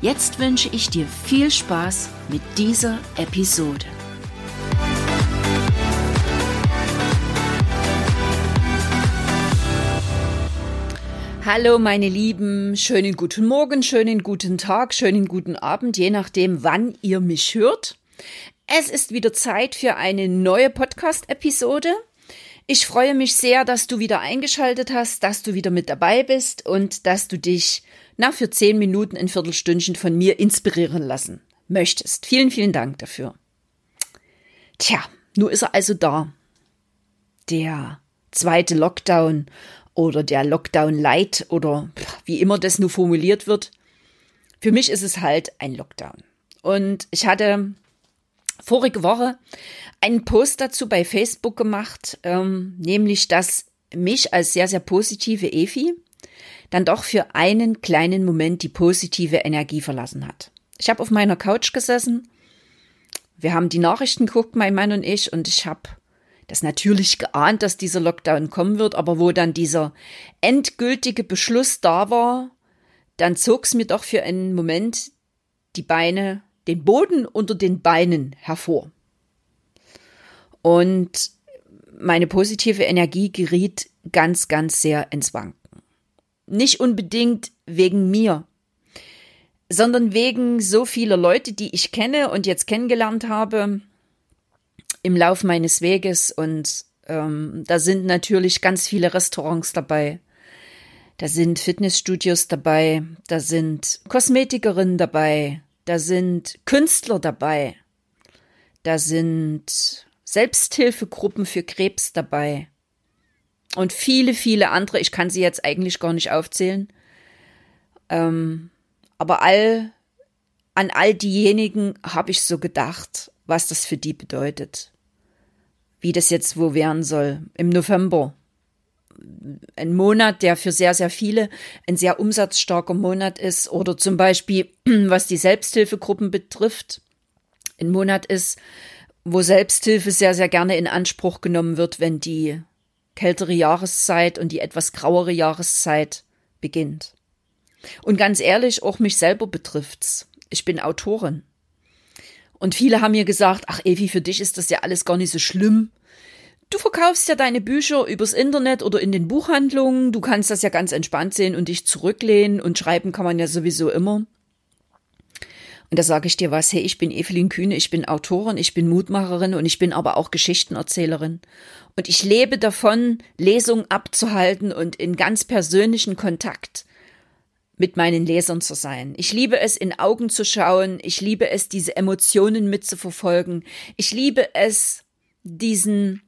Jetzt wünsche ich dir viel Spaß mit dieser Episode. Hallo meine Lieben, schönen guten Morgen, schönen guten Tag, schönen guten Abend, je nachdem, wann ihr mich hört. Es ist wieder Zeit für eine neue Podcast-Episode. Ich freue mich sehr, dass du wieder eingeschaltet hast, dass du wieder mit dabei bist und dass du dich na für zehn Minuten ein Viertelstündchen von mir inspirieren lassen möchtest. Vielen, vielen Dank dafür. Tja, nur ist er also da. Der zweite Lockdown oder der Lockdown Light oder wie immer das nur formuliert wird. Für mich ist es halt ein Lockdown. Und ich hatte vorige Woche einen Post dazu bei Facebook gemacht, ähm, nämlich, dass mich als sehr, sehr positive Efi dann doch für einen kleinen Moment die positive Energie verlassen hat. Ich habe auf meiner Couch gesessen, wir haben die Nachrichten geguckt, mein Mann und ich, und ich habe das natürlich geahnt, dass dieser Lockdown kommen wird, aber wo dann dieser endgültige Beschluss da war, dann zog es mir doch für einen Moment die Beine den Boden unter den Beinen hervor. Und meine positive Energie geriet ganz, ganz sehr ins Wanken. Nicht unbedingt wegen mir, sondern wegen so vieler Leute, die ich kenne und jetzt kennengelernt habe im Lauf meines Weges. Und ähm, da sind natürlich ganz viele Restaurants dabei. Da sind Fitnessstudios dabei, da sind Kosmetikerinnen dabei, da sind Künstler dabei, da sind Selbsthilfegruppen für Krebs dabei und viele, viele andere. Ich kann sie jetzt eigentlich gar nicht aufzählen. Ähm, aber all, an all diejenigen habe ich so gedacht, was das für die bedeutet. Wie das jetzt wo werden soll. Im November ein Monat, der für sehr, sehr viele ein sehr umsatzstarker Monat ist oder zum Beispiel, was die Selbsthilfegruppen betrifft, ein Monat ist, wo Selbsthilfe sehr, sehr gerne in Anspruch genommen wird, wenn die kältere Jahreszeit und die etwas grauere Jahreszeit beginnt. Und ganz ehrlich, auch mich selber betrifft's. Ich bin Autorin. Und viele haben mir gesagt, ach Evi, für dich ist das ja alles gar nicht so schlimm. Du verkaufst ja deine Bücher übers Internet oder in den Buchhandlungen. Du kannst das ja ganz entspannt sehen und dich zurücklehnen und schreiben kann man ja sowieso immer. Und da sage ich dir was, hey, ich bin Evelyn Kühne, ich bin Autorin, ich bin Mutmacherin und ich bin aber auch Geschichtenerzählerin. Und ich lebe davon, Lesungen abzuhalten und in ganz persönlichen Kontakt mit meinen Lesern zu sein. Ich liebe es, in Augen zu schauen. Ich liebe es, diese Emotionen mitzuverfolgen. Ich liebe es, diesen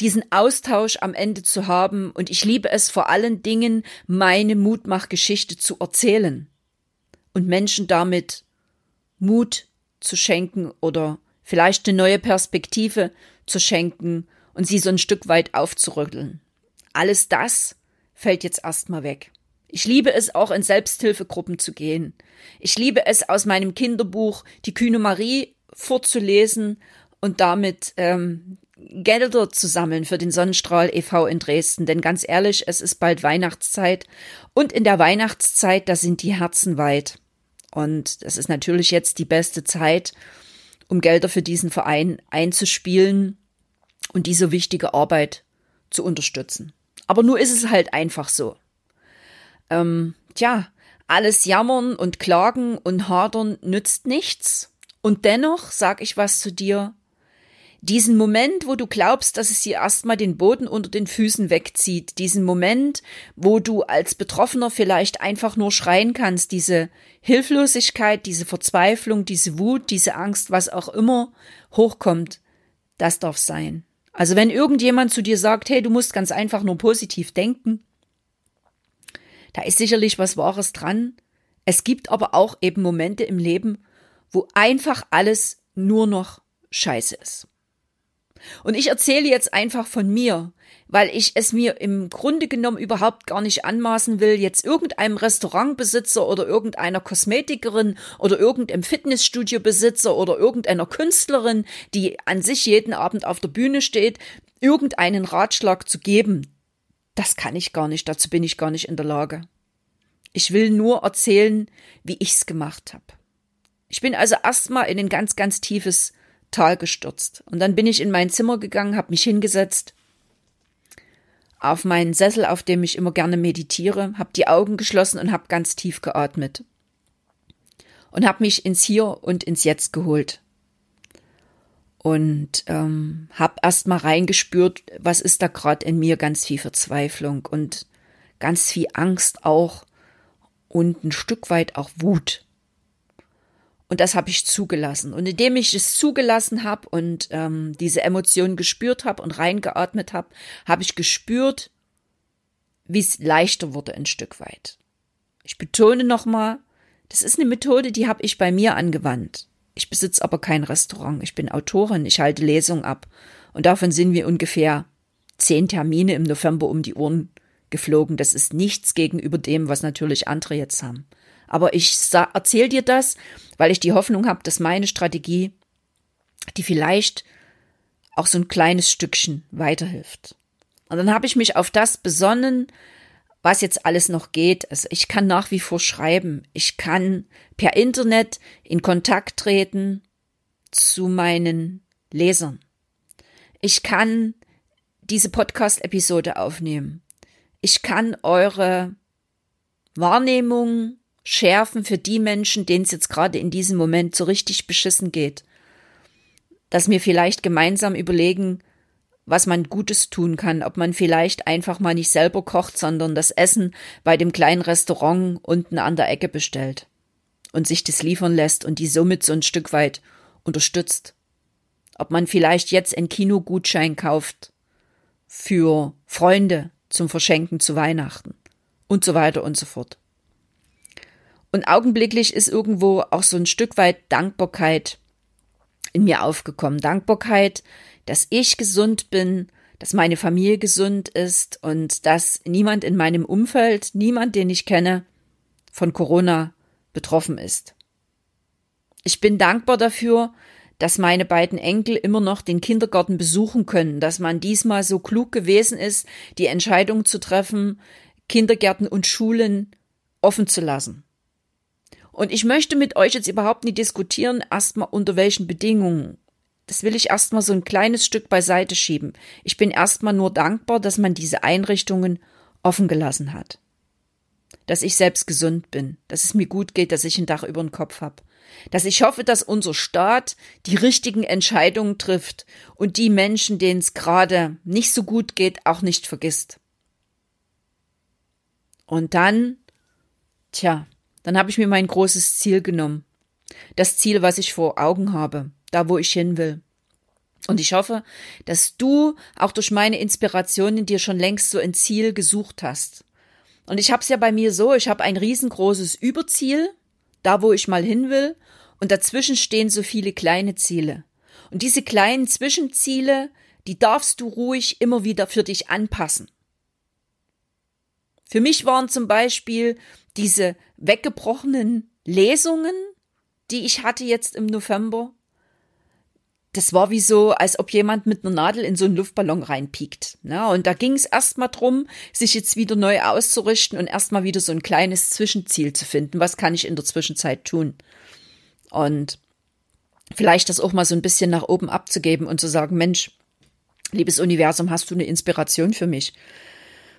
diesen Austausch am Ende zu haben und ich liebe es vor allen Dingen, meine Mutmachgeschichte zu erzählen und Menschen damit Mut zu schenken oder vielleicht eine neue Perspektive zu schenken und sie so ein Stück weit aufzurütteln. Alles das fällt jetzt erstmal weg. Ich liebe es auch in Selbsthilfegruppen zu gehen. Ich liebe es aus meinem Kinderbuch Die Kühne Marie vorzulesen und damit ähm, Gelder zu sammeln für den Sonnenstrahl e.V. in Dresden. Denn ganz ehrlich, es ist bald Weihnachtszeit und in der Weihnachtszeit, da sind die Herzen weit. Und es ist natürlich jetzt die beste Zeit, um Gelder für diesen Verein einzuspielen und diese wichtige Arbeit zu unterstützen. Aber nur ist es halt einfach so. Ähm, tja, alles jammern und klagen und hadern nützt nichts. Und dennoch sag ich was zu dir, diesen Moment, wo du glaubst, dass es dir erstmal den Boden unter den Füßen wegzieht, diesen Moment, wo du als Betroffener vielleicht einfach nur schreien kannst, diese Hilflosigkeit, diese Verzweiflung, diese Wut, diese Angst, was auch immer hochkommt, das darf sein. Also wenn irgendjemand zu dir sagt, hey, du musst ganz einfach nur positiv denken, da ist sicherlich was Wahres dran. Es gibt aber auch eben Momente im Leben, wo einfach alles nur noch scheiße ist. Und ich erzähle jetzt einfach von mir, weil ich es mir im Grunde genommen überhaupt gar nicht anmaßen will, jetzt irgendeinem Restaurantbesitzer oder irgendeiner Kosmetikerin oder irgendeinem Fitnessstudiobesitzer oder irgendeiner Künstlerin, die an sich jeden Abend auf der Bühne steht, irgendeinen Ratschlag zu geben. Das kann ich gar nicht, dazu bin ich gar nicht in der Lage. Ich will nur erzählen, wie ich's gemacht habe. Ich bin also erstmal in ein ganz, ganz tiefes Tal gestürzt. Und dann bin ich in mein Zimmer gegangen, habe mich hingesetzt auf meinen Sessel, auf dem ich immer gerne meditiere, habe die Augen geschlossen und habe ganz tief geatmet. Und habe mich ins Hier und ins Jetzt geholt. Und ähm, habe erst mal reingespürt, was ist da gerade in mir, ganz viel Verzweiflung und ganz viel Angst auch und ein Stück weit auch Wut. Und das habe ich zugelassen. Und indem ich es zugelassen habe und ähm, diese Emotionen gespürt habe und reingeatmet habe, habe ich gespürt, wie es leichter wurde ein Stück weit. Ich betone nochmal, das ist eine Methode, die habe ich bei mir angewandt. Ich besitze aber kein Restaurant. Ich bin Autorin, ich halte Lesungen ab. Und davon sind wir ungefähr zehn Termine im November um die Ohren geflogen. Das ist nichts gegenüber dem, was natürlich andere jetzt haben. Aber ich erzähle dir das, weil ich die Hoffnung habe, dass meine Strategie, die vielleicht auch so ein kleines Stückchen weiterhilft. Und dann habe ich mich auf das besonnen, was jetzt alles noch geht. Also ich kann nach wie vor schreiben. Ich kann per Internet in Kontakt treten zu meinen Lesern. Ich kann diese Podcast-Episode aufnehmen. Ich kann eure Wahrnehmung schärfen für die Menschen, denen es jetzt gerade in diesem Moment so richtig beschissen geht. Dass wir vielleicht gemeinsam überlegen, was man Gutes tun kann, ob man vielleicht einfach mal nicht selber kocht, sondern das Essen bei dem kleinen Restaurant unten an der Ecke bestellt und sich das liefern lässt und die somit so ein Stück weit unterstützt. Ob man vielleicht jetzt einen Kinogutschein kauft für Freunde zum Verschenken zu Weihnachten und so weiter und so fort. Und augenblicklich ist irgendwo auch so ein Stück weit Dankbarkeit in mir aufgekommen. Dankbarkeit, dass ich gesund bin, dass meine Familie gesund ist und dass niemand in meinem Umfeld, niemand, den ich kenne, von Corona betroffen ist. Ich bin dankbar dafür, dass meine beiden Enkel immer noch den Kindergarten besuchen können, dass man diesmal so klug gewesen ist, die Entscheidung zu treffen, Kindergärten und Schulen offen zu lassen. Und ich möchte mit euch jetzt überhaupt nicht diskutieren, erstmal unter welchen Bedingungen. Das will ich erstmal so ein kleines Stück beiseite schieben. Ich bin erstmal nur dankbar, dass man diese Einrichtungen offen gelassen hat. Dass ich selbst gesund bin, dass es mir gut geht, dass ich ein Dach über den Kopf habe. Dass ich hoffe, dass unser Staat die richtigen Entscheidungen trifft und die Menschen, denen es gerade nicht so gut geht, auch nicht vergisst. Und dann, tja, dann habe ich mir mein großes Ziel genommen. Das Ziel, was ich vor Augen habe, da wo ich hin will. Und ich hoffe, dass du auch durch meine Inspirationen dir schon längst so ein Ziel gesucht hast. Und ich habe es ja bei mir so, ich habe ein riesengroßes Überziel, da wo ich mal hin will, und dazwischen stehen so viele kleine Ziele. Und diese kleinen Zwischenziele, die darfst du ruhig immer wieder für dich anpassen. Für mich waren zum Beispiel diese weggebrochenen Lesungen, die ich hatte jetzt im November, das war wie so, als ob jemand mit einer Nadel in so einen Luftballon reinpiekt. Ne? Und da ging es erstmal drum, sich jetzt wieder neu auszurichten und erstmal wieder so ein kleines Zwischenziel zu finden. Was kann ich in der Zwischenzeit tun? Und vielleicht das auch mal so ein bisschen nach oben abzugeben und zu sagen, Mensch, liebes Universum, hast du eine Inspiration für mich?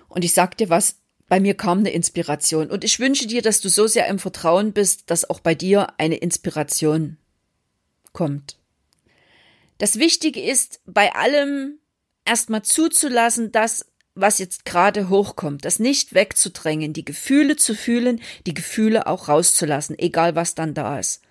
Und ich sag dir was, bei mir kam eine Inspiration. Und ich wünsche dir, dass du so sehr im Vertrauen bist, dass auch bei dir eine Inspiration kommt. Das Wichtige ist, bei allem erstmal zuzulassen, dass was jetzt gerade hochkommt, das nicht wegzudrängen, die Gefühle zu fühlen, die Gefühle auch rauszulassen, egal was dann da ist.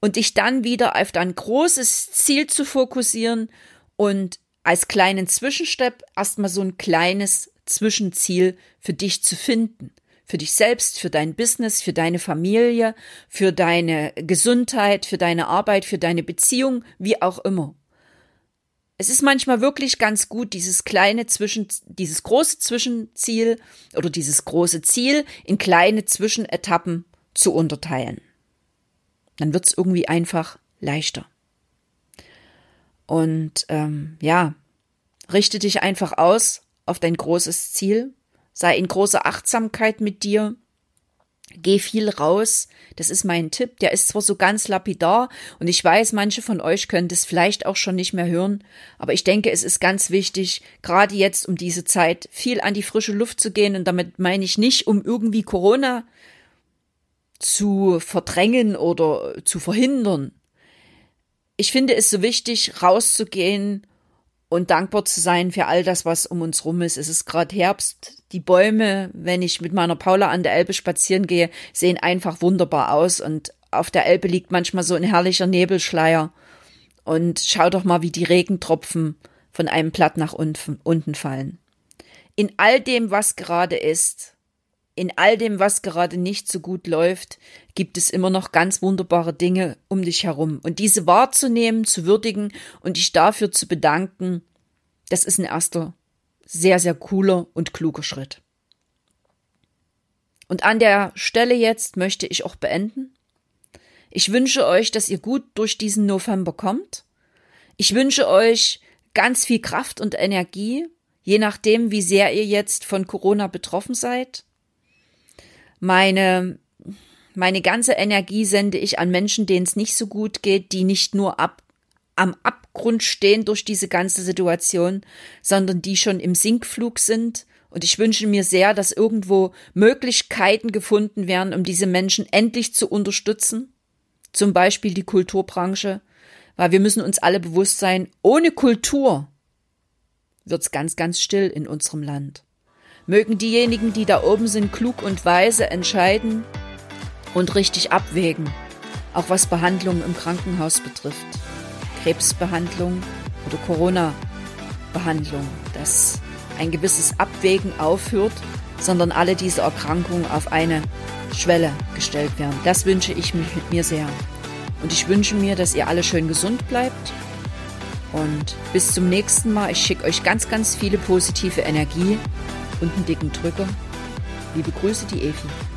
Und dich dann wieder auf dein großes Ziel zu fokussieren und als kleinen Zwischenstep erstmal so ein kleines Zwischenziel für dich zu finden. Für dich selbst, für dein Business, für deine Familie, für deine Gesundheit, für deine Arbeit, für deine Beziehung, wie auch immer. Es ist manchmal wirklich ganz gut, dieses kleine Zwischen, dieses große Zwischenziel oder dieses große Ziel in kleine Zwischenetappen zu unterteilen. Dann wird's irgendwie einfach leichter. Und ähm, ja, richte dich einfach aus auf dein großes Ziel, sei in großer Achtsamkeit mit dir, geh viel raus, das ist mein Tipp, der ist zwar so ganz lapidar und ich weiß, manche von euch können das vielleicht auch schon nicht mehr hören, aber ich denke, es ist ganz wichtig, gerade jetzt um diese Zeit viel an die frische Luft zu gehen und damit meine ich nicht, um irgendwie Corona zu verdrängen oder zu verhindern. Ich finde es so wichtig, rauszugehen und dankbar zu sein für all das, was um uns rum ist. Es ist gerade Herbst. Die Bäume, wenn ich mit meiner Paula an der Elbe spazieren gehe, sehen einfach wunderbar aus und auf der Elbe liegt manchmal so ein herrlicher Nebelschleier. Und schau doch mal, wie die Regentropfen von einem Blatt nach unten, unten fallen. In all dem, was gerade ist, in all dem, was gerade nicht so gut läuft, gibt es immer noch ganz wunderbare Dinge um dich herum. Und diese wahrzunehmen, zu würdigen und dich dafür zu bedanken, das ist ein erster sehr, sehr cooler und kluger Schritt. Und an der Stelle jetzt möchte ich auch beenden. Ich wünsche euch, dass ihr gut durch diesen November kommt. Ich wünsche euch ganz viel Kraft und Energie, je nachdem, wie sehr ihr jetzt von Corona betroffen seid. Meine, meine ganze Energie sende ich an Menschen, denen es nicht so gut geht, die nicht nur ab, am Abgrund stehen durch diese ganze Situation, sondern die schon im Sinkflug sind. Und ich wünsche mir sehr, dass irgendwo Möglichkeiten gefunden werden, um diese Menschen endlich zu unterstützen. Zum Beispiel die Kulturbranche, weil wir müssen uns alle bewusst sein, ohne Kultur wird's ganz, ganz still in unserem Land. Mögen diejenigen, die da oben sind, klug und weise entscheiden und richtig abwägen, auch was Behandlungen im Krankenhaus betrifft. Krebsbehandlung oder Corona-Behandlung, dass ein gewisses Abwägen aufhört, sondern alle diese Erkrankungen auf eine Schwelle gestellt werden. Das wünsche ich mir sehr. Und ich wünsche mir, dass ihr alle schön gesund bleibt. Und bis zum nächsten Mal. Ich schicke euch ganz, ganz viele positive Energie und einen dicken Drücker. Liebe Grüße, die Evi.